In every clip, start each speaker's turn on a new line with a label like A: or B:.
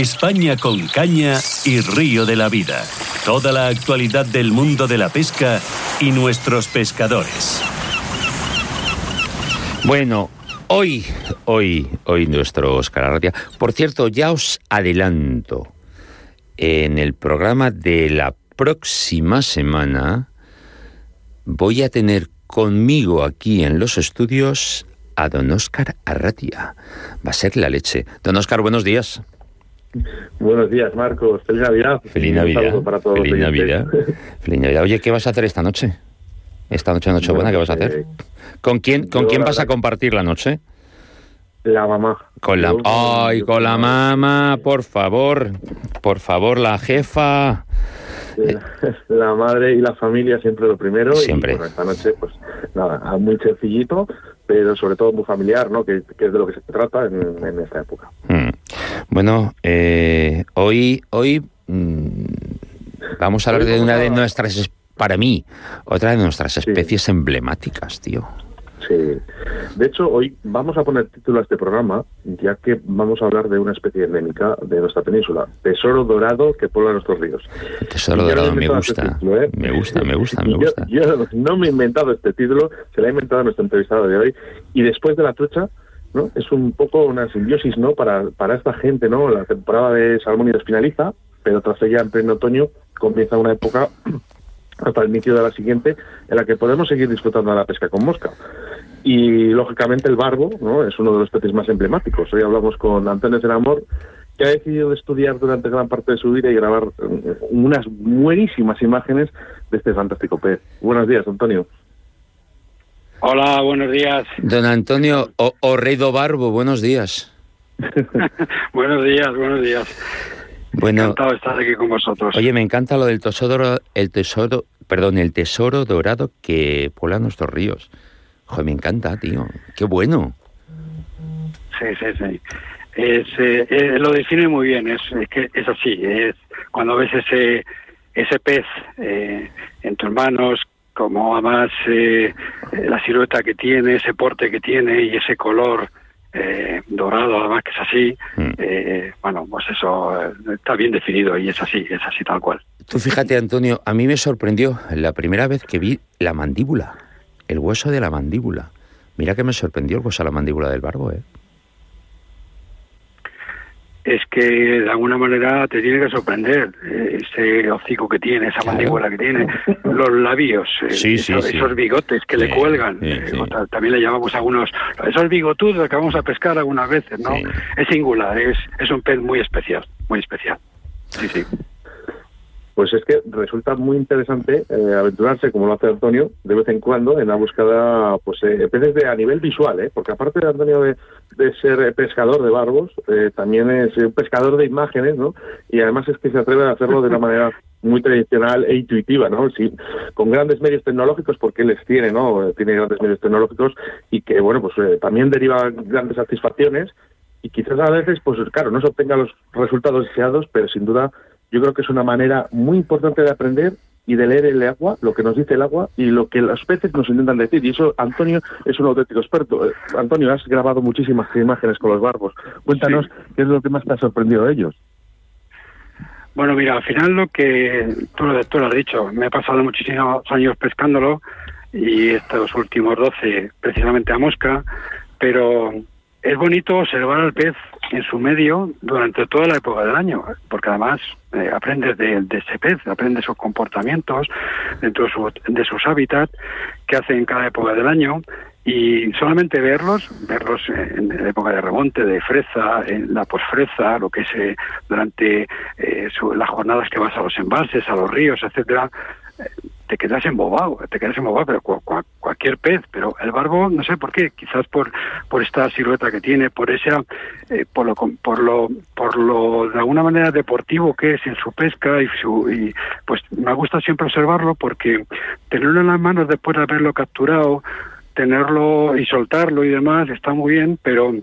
A: España con caña y río de la vida. Toda la actualidad del mundo de la pesca y nuestros pescadores.
B: Bueno, hoy, hoy, hoy nuestro Oscar Arratia. Por cierto, ya os adelanto, en el programa de la próxima semana voy a tener conmigo aquí en los estudios a don Oscar Arratia. Va a ser la leche. Don Oscar, buenos días.
C: Buenos días, Marcos. Feliz Navidad.
B: Feliz Navidad. Para todos Feliz Navidad. Feliz Navidad. Oye, ¿qué vas a hacer esta noche? Esta noche, Nochebuena, ¿qué vas a hacer? ¿Con quién, con quién vas a compartir la noche?
C: La mamá.
B: Con la, ay, con la mamá, por favor, por favor, la jefa.
C: La, madre y la familia siempre lo primero.
B: Siempre.
C: Y esta noche, pues nada, muy sencillito, pero sobre todo muy familiar, ¿no? Que, es de lo que se trata en, esta época.
B: Hmm. Bueno, eh, hoy, hoy mm, vamos a hablar de una de nuestras, para mí, otra de nuestras especies emblemáticas, tío.
C: Sí. De hecho, hoy vamos a poner título a este programa, ya que vamos a hablar de una especie endémica de nuestra península, tesoro dorado que puebla nuestros ríos.
B: tesoro dorado me gusta, ¿eh? me gusta, me gusta, me gusta,
C: yo, no me he inventado este título, se lo ha inventado nuestro entrevistado de hoy, y después de la trucha, Es un poco una simbiosis, ¿no? Para, para esta gente, ¿no? La temporada de salmónidos finaliza, pero tras ella, en pleno otoño, comienza una época hasta el inicio de la siguiente, en la que podemos seguir disfrutando de la pesca con mosca. Y lógicamente el barbo ¿no? es uno de los peces más emblemáticos. Hoy hablamos con Antonio del Amor, que ha decidido estudiar durante gran parte de su vida y grabar eh, unas buenísimas imágenes de este fantástico pez. Buenos días, Antonio.
D: Hola, buenos días.
B: Don Antonio Orredo Barbo, buenos días.
D: buenos días, buenos días.
B: Bueno,
D: Encantado de estar aquí con vosotros.
B: Oye, me encanta lo del tesoro, el tesoro, perdón, el tesoro dorado que puebla nuestros ríos. Joder, me encanta, tío. Qué bueno.
D: Sí, sí, sí. Es, eh, eh, lo define muy bien. Es, que es así. Es cuando ves ese ese pez eh, en tus manos, como además la silueta que tiene, ese porte que tiene y ese color eh, dorado, además que es así, mm. eh, bueno, pues eso eh, está bien definido y es así, es así tal cual.
B: Tú fíjate, Antonio, a mí me sorprendió la primera vez que vi la mandíbula, el hueso de la mandíbula. Mira que me sorprendió el hueso de la mandíbula del barbo, ¿eh?
D: Es que de alguna manera te tiene que sorprender eh, ese hocico que tiene, esa mandíbula que tiene, los labios, eh, esos, bigotes que le cuelgan. Eh, también le llamamos a algunos, esos bigotudos que vamos a pescar algunas veces, ¿no? Es singular, es, es un pez muy especial, muy especial. Sí, sí
C: pues es que resulta muy interesante eh, aventurarse, como lo hace Antonio, de vez en cuando en la búsqueda, pues, eh, peces de, a nivel visual, ¿eh? porque aparte de Antonio de, ser pescador de barbos, eh, también es un pescador de imágenes, ¿no? Y además es que se atreve a hacerlo de una manera muy tradicional e intuitiva, ¿no? Sí, con grandes medios tecnológicos, porque él les tiene, ¿no? Tiene grandes medios tecnológicos y que, bueno, pues también deriva grandes satisfacciones y quizás a veces, pues claro, no se obtenga los resultados deseados, pero sin duda yo creo que es una manera muy importante de aprender y de leer el agua, lo que nos dice el agua y lo que los peces nos intentan decir. Y eso, Antonio es un auténtico experto. Eh, Antonio, has grabado muchísimas imágenes con los barbos. Cuéntanos qué es lo que más te ha sorprendido de ellos.
D: Bueno, mira, al final lo que tú, tú lo has dicho, me he pasado muchísimos años pescándolo y estos últimos 12 precisamente a mosca, pero es bonito observar al pez en su medio durante toda la época del año, porque además eh, aprendes de, ese pez, aprendes sus comportamientos dentro de, sus hábitats que hace en cada época del año y solamente verlos, verlos en la época de remonte, de fresa, en la posfresa, lo que es eh, durante eh, las jornadas que vas a los embalses, a los ríos, etcétera, te quedas embobado, te quedas embobado, pero cualquier pez, pero el barbo, no sé por qué, quizás por por esta silueta que tiene, por esa, eh, por lo por lo por lo de alguna manera deportivo que es en su pesca y su y pues me gusta siempre observarlo porque tenerlo en las manos después de haberlo capturado, tenerlo y soltarlo y demás está muy bien, pero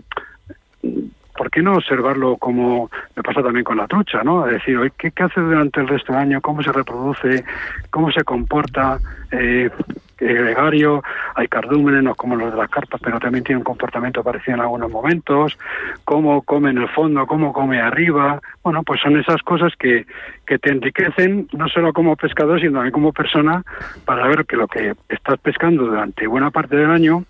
D: ¿por qué no observarlo como me pasa también con la trucha, ¿no? Es decir, ¿qué, qué hace durante el resto del año? ¿Cómo se reproduce? ¿Cómo se comporta? Eh, gregario, hay cardúmenes, como los de las carpas, pero también tiene un comportamiento parecido en algunos momentos, cómo come en el fondo, cómo come arriba, bueno, pues son esas cosas que, que te enriquecen no solo como pescador, sino también como persona para ver que lo que estás pescando durante buena parte del año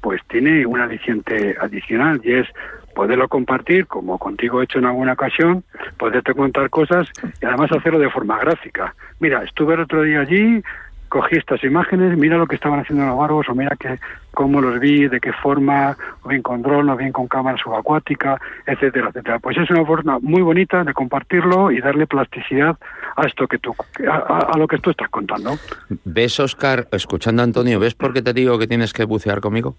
D: pues tiene un aliciente adicional y es poderlo compartir, como contigo he hecho en alguna ocasión, poderte contar cosas y además hacerlo de forma gráfica. Mira, estuve el otro día allí, cogí estas imágenes, mira lo que estaban haciendo los barbos, o mira que, cómo los vi, de qué forma, o bien con dron, o bien con cámara subacuática, etcétera, etcétera. Pues es una forma muy bonita de compartirlo y darle plasticidad a esto que tú, a, a lo que tú estás contando.
B: ¿Ves, Oscar, escuchando a Antonio, ves por qué te digo que tienes que bucear conmigo?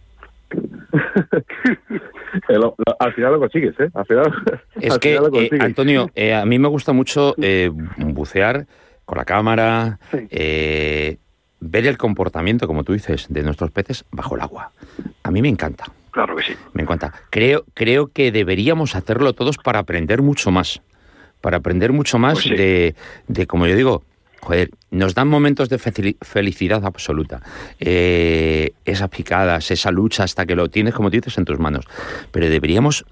C: al final lo consigues, ¿eh? Al final,
B: es que, eh, Antonio, eh, a mí me gusta mucho eh, bucear con la cámara, ver el comportamiento, como tú dices, de nuestros peces bajo el agua. A mí me encanta.
D: Claro que sí.
B: Me encanta. Creo, creo que deberíamos hacerlo todos para aprender mucho más. Para aprender mucho más pues de, de, como yo digo, joder, nos dan momentos de felicidad absoluta. Eh, esas picadas, esa lucha hasta que lo tienes, como dices, en tus manos. Pero deberíamos,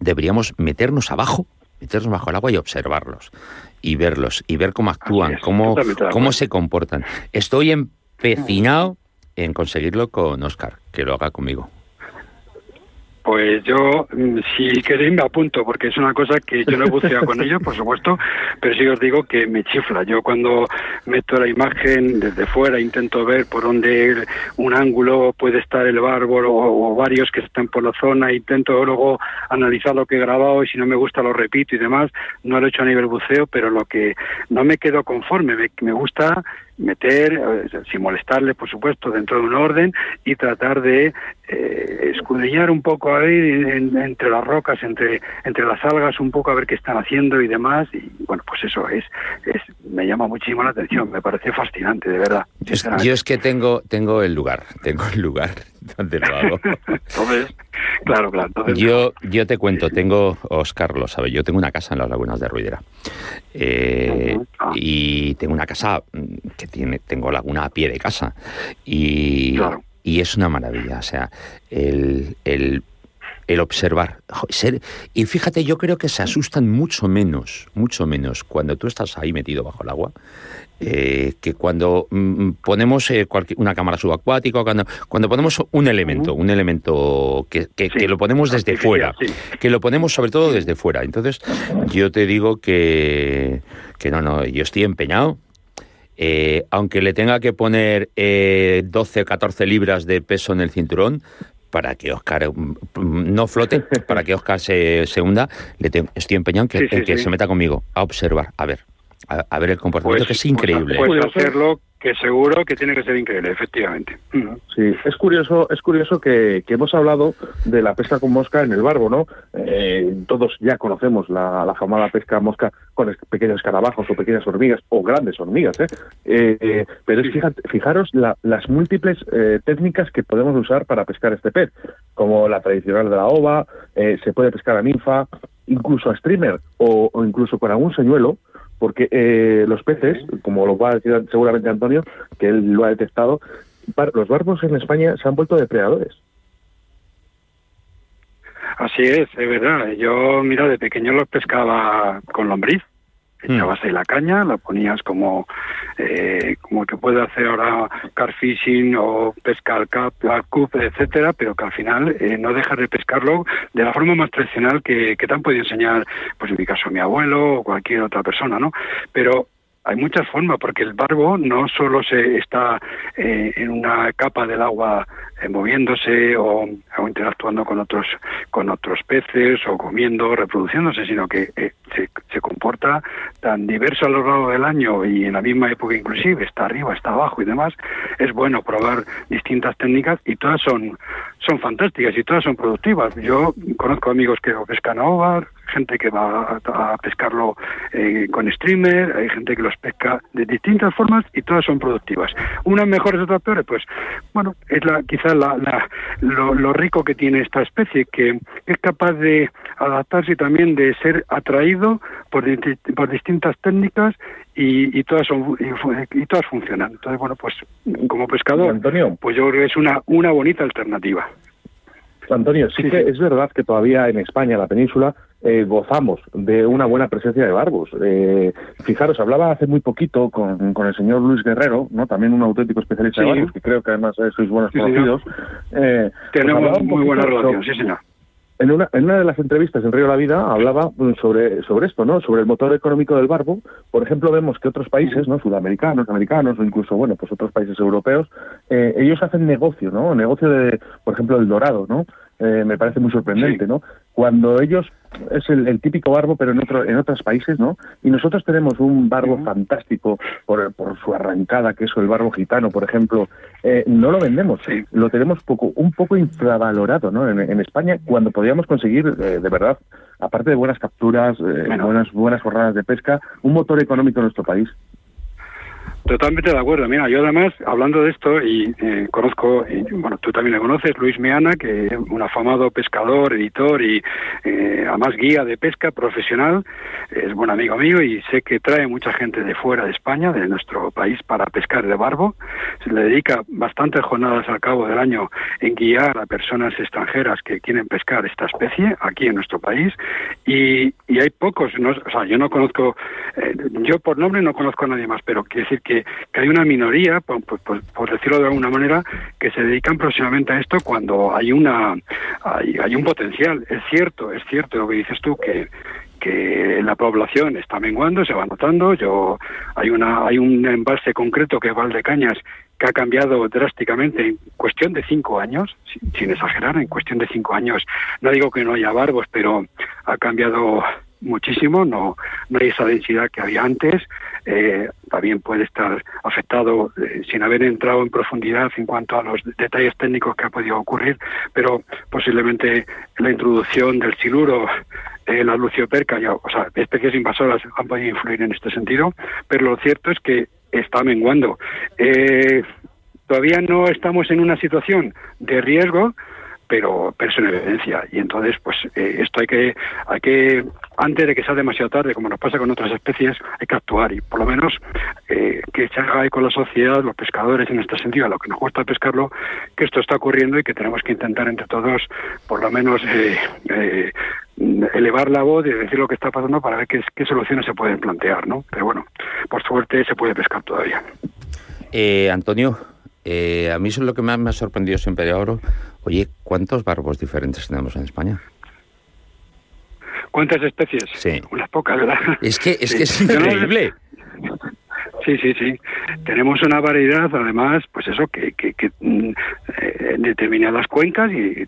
B: deberíamos meternos abajo, meternos bajo el agua y observarlos. Y verlos, y ver cómo actúan, cómo, cómo se comportan. Estoy empecinado en conseguirlo con Oscar, que lo haga conmigo.
D: Pues yo, mm, si queréis, me apunto, porque es una cosa que yo no he buceado con ellos, por supuesto, pero sí os digo que me chifla. Yo cuando meto la imagen desde fuera, intento ver por dónde un ángulo puede estar el bárbol o, varios que están por la zona, intento luego analizar lo que he grabado y si no me gusta lo repito y demás. No lo he hecho a nivel buceo, pero lo que no me quedo conforme, me, me gusta meter, sin molestarle, por supuesto, dentro de un orden y tratar de eh, escudriñar un poco ahí entre las rocas, entre, entre las algas, un poco a ver qué están haciendo y demás. Y bueno, pues eso es, es me llama muchísimo la atención, me parece fascinante, de verdad.
B: Yo es, que tengo, tengo el lugar, tengo el lugar donde lo hago.
D: claro, claro.
B: yo, yo te cuento, tengo, Oscar lo sabe, yo tengo una casa en las lagunas de Ruidera. Eh, ah. Y tengo una casa mm, que tiene, tengo laguna a pie de casa. Y, y es una maravilla. O sea, el, el, el observar. Ser, y fíjate, yo creo que se asustan mucho menos, mucho menos cuando tú estás ahí metido bajo el agua. Eh, que cuando mm, ponemos eh, una cámara subacuática, cuando, cuando ponemos un elemento, un elemento que, que, lo ponemos desde fuera, que lo ponemos sobre todo desde fuera. Entonces, yo te digo que, que no, no, yo estoy empeñado, eh, aunque le tenga que poner eh, 12 o 14 libras de peso en el cinturón, para que Oscar mm, no flote, para que Oscar se, se hunda, le estoy empeñado en que, que se meta conmigo a observar, a ver, a, ver el comportamiento, pues, que es pues, increíble.
D: Puede hacerlo que seguro que tiene que ser increíble, efectivamente.
C: Sí, es curioso, es curioso que, hemos hablado de la pesca con mosca en el barbo, ¿no? Eh, todos ya conocemos la, la famosa pesca mosca con pequeños escarabajos o pequeñas hormigas o grandes hormigas, ¿eh? eh pero es, fijaros las múltiples eh, técnicas que podemos usar para pescar este pez, como la tradicional de la ova, se puede pescar a ninfa, incluso a streamer o, o incluso con algún señuelo, porque eh, los peces, como lo va a decir seguramente Antonio, que él lo ha detectado, los barbos en España se han vuelto depredadores.
D: Así es, es verdad. Yo, mira, de pequeño los pescaba con lombriz. Echabas ahí la caña, la ponías como eh, como que puede hacer ahora car fishing o pescar cap, cup, etcétera, pero que al final eh, no dejas de pescarlo de la forma más tradicional que, que te han podido enseñar, pues en mi caso mi abuelo o cualquier otra persona, ¿no? Pero hay muchas formas, porque el barbo no solo se está eh, en una capa del agua eh, moviéndose o, interactuando con otros con otros peces o comiendo, reproduciéndose, sino que eh, se, se, comporta tan diverso a lo largo del año y en la misma época inclusive, está arriba, está abajo y demás. Es bueno probar distintas técnicas y todas son son fantásticas y todas son productivas. Yo conozco amigos que pescan ovar, gente que va a, pescarlo eh, con streamer, hay gente que los pesca de distintas formas y todas son productivas. Unas mejores, otras peores, pues bueno, es la quizás la, lo, rico que tiene esta especie, que es capaz de adaptarse y también de ser atraído por, por distintas técnicas y, todas son y, todas funcionan. Entonces, bueno, pues como pescador,
C: Antonio.
D: pues yo creo que es una, una bonita alternativa.
C: Antonio, sí, que es verdad que todavía en España, en la península, eh, gozamos de una buena presencia de barbos. Eh, fijaros, hablaba hace muy poquito con, con, el señor Luis Guerrero, no también un auténtico especialista de barbos, que creo que además eh, sois buenos conocidos.
D: Eh, Tenemos muy buena relación, sí señor
C: en una, en una de las entrevistas en Río la Vida hablaba mm, sobre, sobre esto, ¿no? Sobre el motor económico del barbo. Por ejemplo, vemos que otros países, ¿no? Sudamericanos, americanos o incluso, bueno, pues otros países europeos, eh, ellos hacen negocio, ¿no? Negocio de, por ejemplo, el dorado, ¿no? Eh, me parece muy sorprendente, ¿no? Cuando ellos es el, típico barbo, pero en otro, en otros países, ¿no? Y nosotros tenemos un barbo fantástico por, por su arrancada, que es el barbo gitano, por ejemplo. Eh, no lo vendemos, lo tenemos poco, un poco infravalorado, ¿no? En, España, cuando podíamos conseguir, eh, de verdad, aparte de buenas capturas, buenas, buenas jornadas de pesca, un motor económico en nuestro país.
D: Totalmente de acuerdo. Mira, yo además, hablando de esto, y eh, conozco, bueno, tú también le conoces, Luis Meana, que es un afamado pescador, editor y eh, además guía de pesca profesional, es buen amigo mío y sé que trae mucha gente de fuera de España, de nuestro país, para pescar de barbo. Se le dedica bastantes jornadas al cabo del año en guiar a personas extranjeras que quieren pescar esta especie aquí en nuestro país y, y hay pocos, no, o sea, yo no conozco, eh, yo por nombre no conozco a nadie más, pero quiere decir que que, hay una minoría, por, por, decirlo de alguna manera, que se dedican próximamente a esto cuando hay una hay, hay un potencial. Es cierto, es cierto lo que dices tú que que la población está menguando, se va notando. Yo hay una hay un embalse concreto que es Valdecañas que ha cambiado drásticamente en cuestión de cinco años, sin, exagerar, en cuestión de cinco años. No digo que no haya barbos, pero ha cambiado muchísimo, no, no hay esa densidad que había antes. Eh, también puede estar afectado eh, sin haber entrado en profundidad en cuanto a los detalles técnicos que ha podido ocurrir, pero posiblemente la introducción del siluro, eh, la lucioperca, ya, o sea, especies invasoras han podido influir en este sentido, pero lo cierto es que está menguando. todavía no estamos en una situación de riesgo, pero, pero es una evidencia. Y entonces, pues eh, esto hay que, hay que, antes de que sea demasiado tarde, como nos pasa con otras especies, hay que actuar y por lo menos eh, que se haga con la sociedad, los pescadores en este sentido, a lo que nos gusta pescarlo, que esto está ocurriendo y que tenemos que intentar entre todos, por lo menos, eh, elevar la voz y decir lo que está pasando para ver qué, soluciones se pueden plantear, ¿no? Pero bueno, por suerte se puede pescar todavía.
B: Antonio, a mí eso es lo que más me ha sorprendido siempre de oro Oye, ¿cuántos barbos diferentes tenemos en España?
D: ¿Cuántas especies?
B: Sí.
D: Unas pocas, ¿verdad?
B: Es que es, que es increíble.
D: Sí, sí, sí. Tenemos una variedad, además, pues eso, que, que, mm, eh, en determinadas cuencas y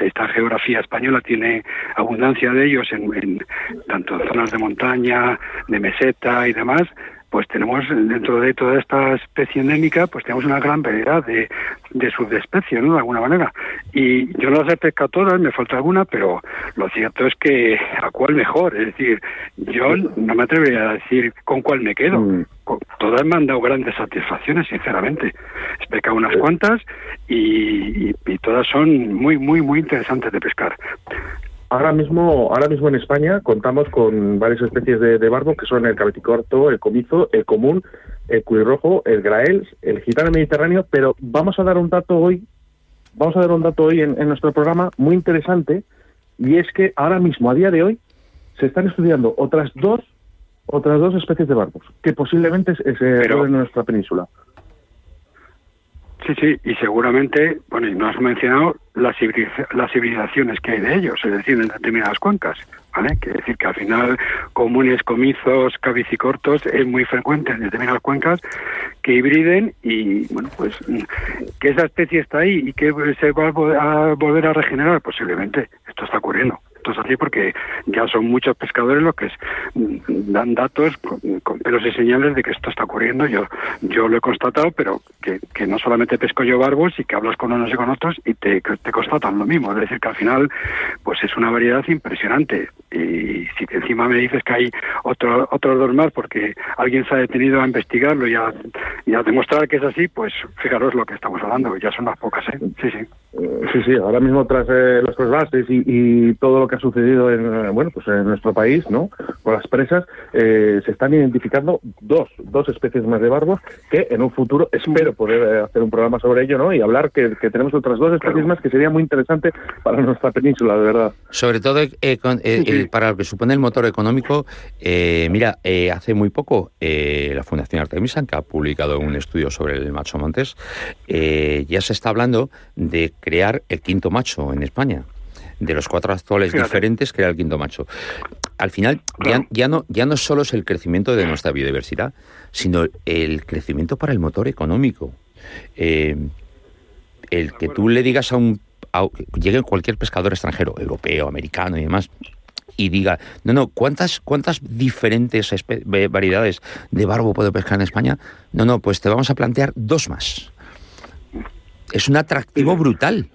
D: esta geografía española tiene abundancia de ellos en, en tanto zonas de montaña, de meseta y demás, pues tenemos dentro de toda esta especie endémica, pues tenemos una gran variedad de, de subespecies, ¿no? De alguna manera. Y yo no las he pescado todas, me falta alguna, pero lo cierto es que a cuál mejor. Es decir, yo no me atrevería a decir con cuál me quedo. Mm. Todas me han dado grandes satisfacciones, sinceramente. He pescado unas cuantas y, y todas son muy, muy, muy interesantes de pescar.
C: Ahora mismo, ahora mismo en España contamos con varias especies de, barbo que son el cabeticorto, el comizo, el común, el cuirrojo, el grael, el gitano mediterráneo, pero vamos a dar un dato hoy, vamos a dar un dato hoy en, nuestro programa muy interesante y es que ahora mismo, a día de hoy, se están estudiando otras dos, otras dos especies de barbos que posiblemente se, se en nuestra península.
D: Sí, sí, y seguramente, bueno, y no has mencionado las, civilizaciones que hay de ellos, es decir, en determinadas cuencas, ¿vale? Quiere decir que al final comunes, comizos, cabicicortos es muy frecuente en determinadas cuencas que hibriden y, bueno, pues que esa especie está ahí y que se va a volver a regenerar, posiblemente, esto está ocurriendo. Esto es así porque ya son muchos pescadores los que dan datos con, pelos y señales de que esto está ocurriendo. Yo yo lo he constatado, pero que, que no solamente pesco yo barbos y que hablas con unos y con otros y te, constatan lo mismo. Es decir, que al final pues es una variedad impresionante. Y si encima me dices que hay otro, otros dos más porque alguien se ha detenido a investigarlo y a, y a demostrar que es así, pues fijaros lo que estamos hablando. Ya son las pocas, ¿eh? Sí, sí.
C: Sí, sí, ahora mismo tras eh, los trasvases y, y, todo lo que ha sucedido en, eh, bueno, pues en nuestro país, ¿no? Con las presas, eh, se están identificando dos, dos especies más de barbos que en un futuro espero poder eh, hacer un programa sobre ello, ¿no? Y hablar que, que tenemos otras dos especies más que sería muy interesante para nuestra península, de verdad.
B: Sobre todo eh, con, eh, sí, sí. para lo que supone el motor económico, mira, hace muy poco la Fundación Artemisa, que ha publicado un estudio sobre el macho montes, ya se está hablando de crear el quinto macho en España. De los cuatro actuales Fíjate. diferentes, crear el quinto macho. Al final, claro. ya, ya, no, ya no solo es el crecimiento de nuestra biodiversidad, sino el crecimiento para el motor económico. Eh, el que tú le digas a un. A, llegue cualquier pescador extranjero, europeo, americano y demás, y diga, no, no, ¿cuántas, cuántas diferentes variedades de barbo puedo pescar en España? No, no, pues te vamos a plantear dos más. Es un atractivo brutal.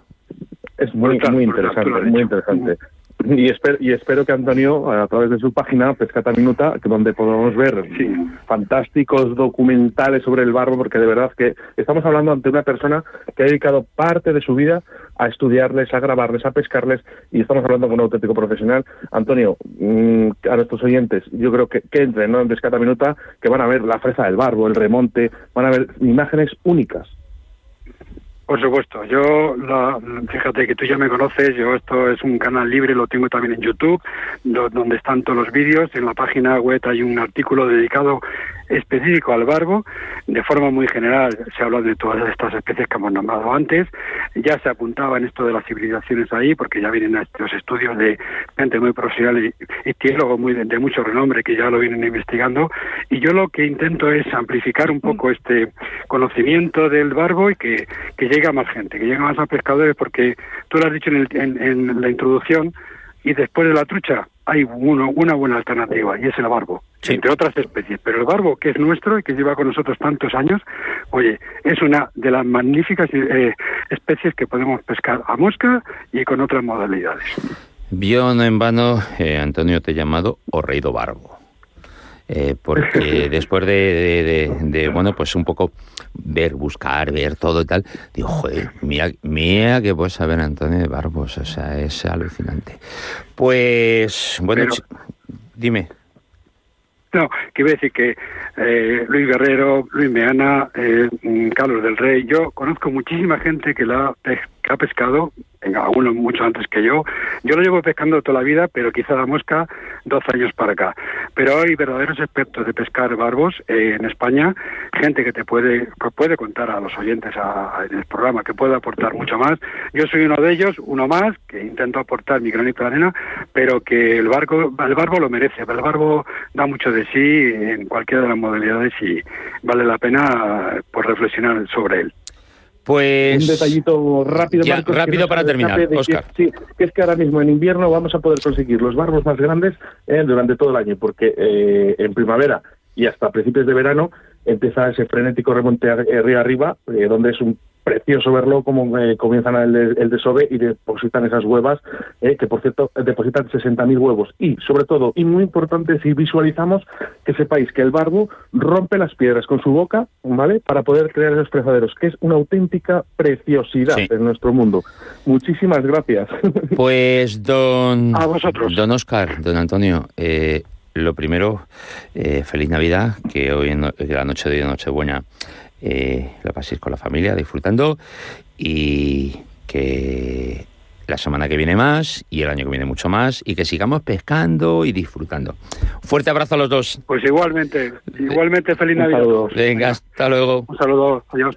C: Es muy, muy interesante, muy interesante. Y espero, y espero que Antonio, a través de su página, Pescata Minuta, donde podamos ver sí. fantásticos documentales sobre el barbo, porque de verdad que estamos hablando ante una persona que ha dedicado parte de su vida a estudiarles, a grabarles, a pescarles, y estamos hablando con un auténtico profesional. Antonio, mmm, a nuestros oyentes, yo creo que, que entren ¿no? en Pescata Minuta, que van a ver la fresa del barbo, el remonte, van a ver imágenes únicas.
D: Por supuesto, yo, la, fíjate que tú ya me conoces, yo esto es un canal libre, lo tengo también en YouTube, lo, donde están todos los vídeos, en la página web hay un artículo dedicado específico al barbo, de forma muy general se habla de todas estas especies que hemos nombrado antes, ya se apuntaba en esto de las civilizaciones ahí, porque ya vienen estos estudios de gente muy profesional y, y teólogos muy de, de, mucho renombre que ya lo vienen investigando, y yo lo que intento es amplificar un poco este conocimiento del barbo y que, que llegue a más gente, que llegue a más a pescadores, porque tú lo has dicho en, el, en, en la introducción, y después de la trucha hay uno, una buena alternativa y es el barbo, sí. entre otras especies. Pero el barbo, que es nuestro y que lleva con nosotros tantos años, oye, es una de las magníficas eh, especies que podemos pescar a mosca y con otras modalidades.
B: Vio no en vano, eh, Antonio, te he llamado o rey do barbo. Eh, porque después de, de, de, de, bueno, pues un poco ver, buscar, ver todo y tal, digo, joder, mira, mira que puedes saber Antonio de Barbos, o sea, es alucinante. Pues, bueno, Pero, dime.
D: No, que iba a decir que eh, Luis Guerrero, Luis Meana, eh, Carlos del Rey, yo conozco muchísima gente que la que ha pescado algunos mucho antes que yo. Yo lo llevo pescando toda la vida, pero quizá la mosca dos años para acá. Pero hay verdaderos expertos de pescar barbos eh, en España, gente que te puede puede contar a los oyentes a, en el programa, que puede aportar mucho más. Yo soy uno de ellos, uno más, que intento aportar mi granito de arena, pero que el, barco, el barbo lo merece. El barbo da mucho de sí en cualquiera de las modalidades y vale la pena por reflexionar sobre él.
B: Pues
C: un detallito rápido,
B: ya, Marcos, rápido no para terminar, Oscar.
C: Que, sí, que es que ahora mismo en invierno vamos a poder conseguir los barbos más grandes eh, durante todo el año, porque eh, en primavera y hasta principios de verano empieza ese frenético remonte río arriba, eh, donde es un precioso verlo como eh, comienzan el, el, desove y depositan esas huevas, eh, que por cierto depositan 60.000 huevos. Y sobre todo, y muy importante, si visualizamos, que sepáis que el barbo rompe las piedras con su boca, ¿vale? Para poder crear esos fresaderos, que es una auténtica preciosidad sí. en nuestro mundo. Muchísimas gracias.
B: Pues don...
D: A vosotros.
B: Don Oscar, don Antonio, eh, lo primero, eh, feliz Navidad, que hoy en la noche de Nochebuena eh, la paséis con la familia disfrutando y que la semana que viene más y el año que viene mucho más y que sigamos pescando y disfrutando. Fuerte abrazo a los dos.
D: Pues igualmente, igualmente feliz Navidad.
B: Venga, hasta luego.
D: Un saludo, adiós.